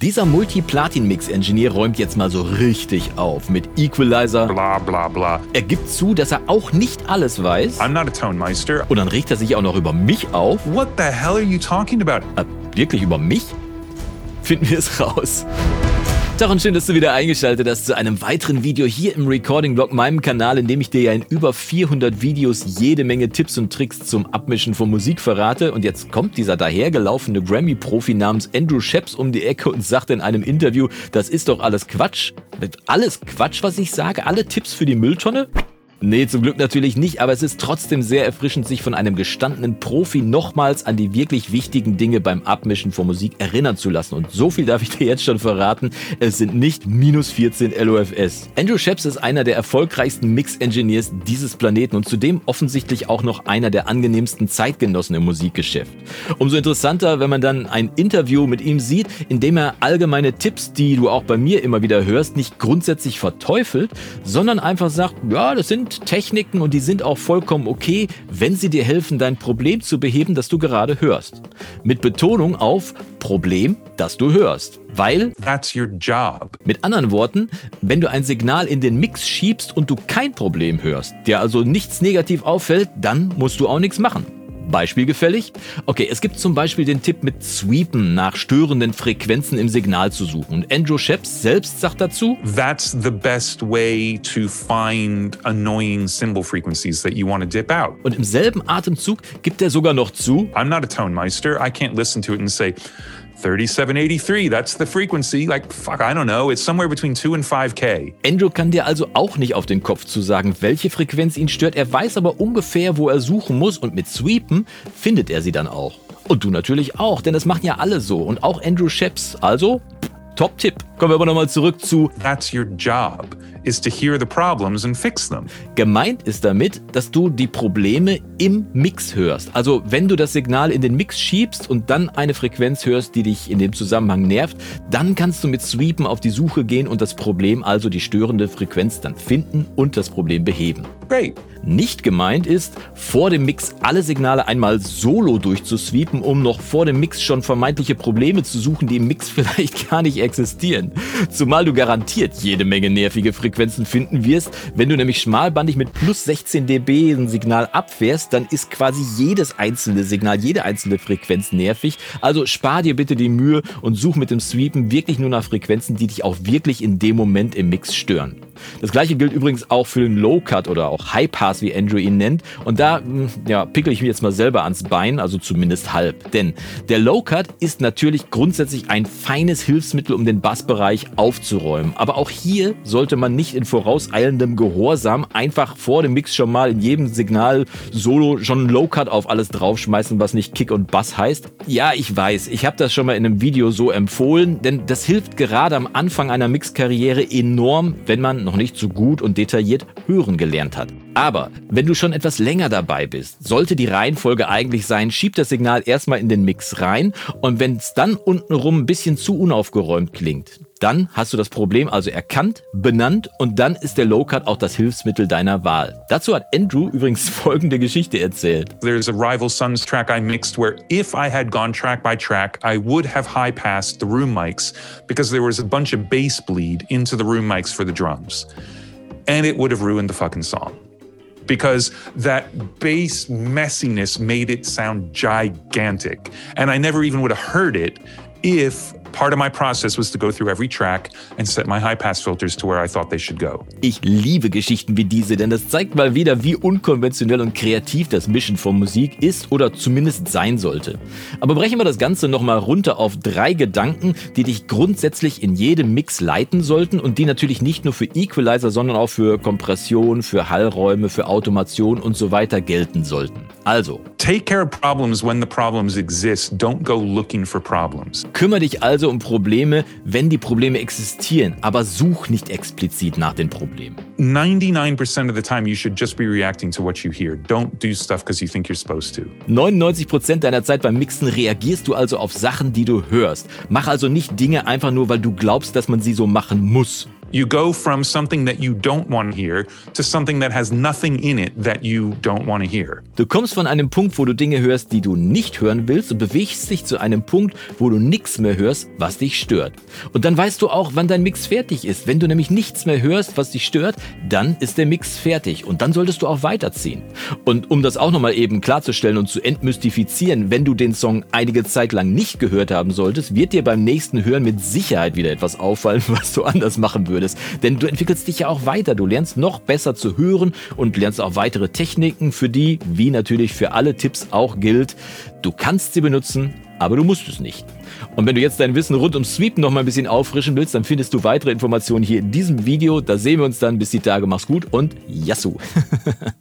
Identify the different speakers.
Speaker 1: Dieser Multi-Platin-Mix-Engineer räumt jetzt mal so richtig auf mit Equalizer.
Speaker 2: Blah, blah, blah.
Speaker 1: Er gibt zu, dass er auch nicht alles weiß.
Speaker 2: I'm not a tone meister.
Speaker 1: Und dann regt er sich auch noch über mich auf.
Speaker 2: What the hell are you talking about?
Speaker 1: Äh, wirklich über mich? Finden wir es raus. Tag und schön, dass du wieder eingeschaltet hast zu einem weiteren Video hier im Recording Blog, meinem Kanal, in dem ich dir ja in über 400 Videos jede Menge Tipps und Tricks zum Abmischen von Musik verrate. Und jetzt kommt dieser dahergelaufene Grammy-Profi namens Andrew Sheps um die Ecke und sagt in einem Interview, das ist doch alles Quatsch. Alles Quatsch, was ich sage? Alle Tipps für die Mülltonne? Nee, zum Glück natürlich nicht, aber es ist trotzdem sehr erfrischend, sich von einem gestandenen Profi nochmals an die wirklich wichtigen Dinge beim Abmischen von Musik erinnern zu lassen. Und so viel darf ich dir jetzt schon verraten, es sind nicht minus 14 LOFS. Andrew Sheps ist einer der erfolgreichsten Mix-Engineers dieses Planeten und zudem offensichtlich auch noch einer der angenehmsten Zeitgenossen im Musikgeschäft. Umso interessanter, wenn man dann ein Interview mit ihm sieht, in dem er allgemeine Tipps, die du auch bei mir immer wieder hörst, nicht grundsätzlich verteufelt, sondern einfach sagt, ja, das sind sind Techniken und die sind auch vollkommen okay, wenn sie dir helfen, dein Problem zu beheben, das du gerade hörst. Mit Betonung auf Problem, das du hörst. Weil,
Speaker 2: That's your job.
Speaker 1: mit anderen Worten, wenn du ein Signal in den Mix schiebst und du kein Problem hörst, dir also nichts negativ auffällt, dann musst du auch nichts machen. Beispiel gefällig? Okay, es gibt zum Beispiel den Tipp mit Sweepen nach störenden Frequenzen im Signal zu suchen. Und Andrew Sheps selbst sagt dazu,
Speaker 2: That's the best way to find annoying cymbal frequencies that you want to dip out.
Speaker 1: und im selben Atemzug gibt er sogar noch zu,
Speaker 2: I'm not a tone meister. I can't listen to it and say, 3783, that's the frequency. Like, fuck, I don't know. It's somewhere between 2 and 5K.
Speaker 1: Andrew kann dir also auch nicht auf den Kopf zu sagen, welche Frequenz ihn stört. Er weiß aber ungefähr, wo er suchen muss und mit Sweepen findet er sie dann auch. Und du natürlich auch, denn das machen ja alle so und auch Andrew Sheps. Also, Top-Tipp. Kommen wir aber nochmal zurück zu
Speaker 2: That's your job, is to hear the problems and fix them.
Speaker 1: Gemeint ist damit, dass du die Probleme im Mix hörst. Also wenn du das Signal in den Mix schiebst und dann eine Frequenz hörst, die dich in dem Zusammenhang nervt, dann kannst du mit Sweepen auf die Suche gehen und das Problem, also die störende Frequenz, dann finden und das Problem beheben.
Speaker 2: Great.
Speaker 1: Nicht gemeint ist, vor dem Mix alle Signale einmal solo durchzusweepen, um noch vor dem Mix schon vermeintliche Probleme zu suchen, die im Mix vielleicht gar nicht existieren. Zumal du garantiert jede Menge nervige Frequenzen finden wirst. Wenn du nämlich schmalbandig mit plus 16 dB ein Signal abfährst, dann ist quasi jedes einzelne Signal, jede einzelne Frequenz nervig. Also spar dir bitte die Mühe und such mit dem Sweepen wirklich nur nach Frequenzen, die dich auch wirklich in dem Moment im Mix stören. Das gleiche gilt übrigens auch für den Low Cut oder auch High Pass, wie Andrew ihn nennt. Und da mh, ja, pickel ich mir jetzt mal selber ans Bein, also zumindest halb. Denn der Low Cut ist natürlich grundsätzlich ein feines Hilfsmittel, um den Bassbereich aufzuräumen. Aber auch hier sollte man nicht in vorauseilendem Gehorsam einfach vor dem Mix schon mal in jedem Signal solo schon einen Low Cut auf alles draufschmeißen, was nicht Kick und Bass heißt. Ja, ich weiß, ich habe das schon mal in einem Video so empfohlen, denn das hilft gerade am Anfang einer Mixkarriere enorm, wenn man noch nicht so gut und detailliert hören gelernt hat. Aber wenn du schon etwas länger dabei bist, sollte die Reihenfolge eigentlich sein, schieb das Signal erstmal in den Mix rein und wenn es dann untenrum ein bisschen zu unaufgeräumt klingt, dann hast du das Problem also erkannt, benannt und dann ist der Low Cut auch das Hilfsmittel deiner Wahl. Dazu hat Andrew übrigens folgende Geschichte erzählt.
Speaker 2: There's a Rival Sons track I mixed where if I had gone track by track, I would have high passed the room mics because there was a bunch of bass bleed into the room mics for the drums. And it would have ruined the fucking song. Because that bass messiness made it sound gigantic. And I never even would have heard it if part of my process was to go through every track and set my high pass filters to where I thought they should go.
Speaker 1: Ich liebe Geschichten wie diese, denn das zeigt mal wieder, wie unkonventionell und kreativ das Mischen von Musik ist oder zumindest sein sollte. Aber brechen wir das Ganze nochmal runter auf drei Gedanken, die dich grundsätzlich in jedem Mix leiten sollten und die natürlich nicht nur für Equalizer, sondern auch für Kompression, für Hallräume, für Automation und so weiter gelten sollten. Also,
Speaker 2: Take care of problems when the problems exist. Don't go looking for problems.
Speaker 1: kümmere dich also um Probleme, wenn die Probleme existieren, aber such nicht explizit nach den Problemen.
Speaker 2: 99% of the time, you should just be reacting to what you hear. Don't do stuff because you think you're supposed to.
Speaker 1: 99% deiner Zeit beim Mixen reagierst du also auf Sachen, die du hörst. Mach also nicht Dinge einfach nur, weil du glaubst, dass man sie so machen muss.
Speaker 2: You go from something that you don't want to hear to something that has nothing in it that you don't want to hear.
Speaker 1: Du kommst von einem Punkt, wo du Dinge hörst, die du nicht hören willst und bewegst dich zu einem Punkt, wo du nichts mehr hörst, was dich stört. Und dann weißt du auch, wann dein Mix fertig ist. Wenn du nämlich nichts mehr hörst, was dich stört, dann ist der Mix fertig und dann solltest du auch weiterziehen. Und um das auch nochmal eben klarzustellen und zu entmystifizieren, wenn du den Song einige Zeit lang nicht gehört haben solltest, wird dir beim nächsten Hören mit Sicherheit wieder etwas auffallen, was du anders machen würdest würdest. Denn du entwickelst dich ja auch weiter. Du lernst noch besser zu hören und lernst auch weitere Techniken, für die, wie natürlich für alle Tipps auch gilt, du kannst sie benutzen, aber du musst es nicht. Und wenn du jetzt dein Wissen rund um Sweep noch mal ein bisschen auffrischen willst, dann findest du weitere Informationen hier in diesem Video. Da sehen wir uns dann. Bis die Tage. Mach's gut und Yassou!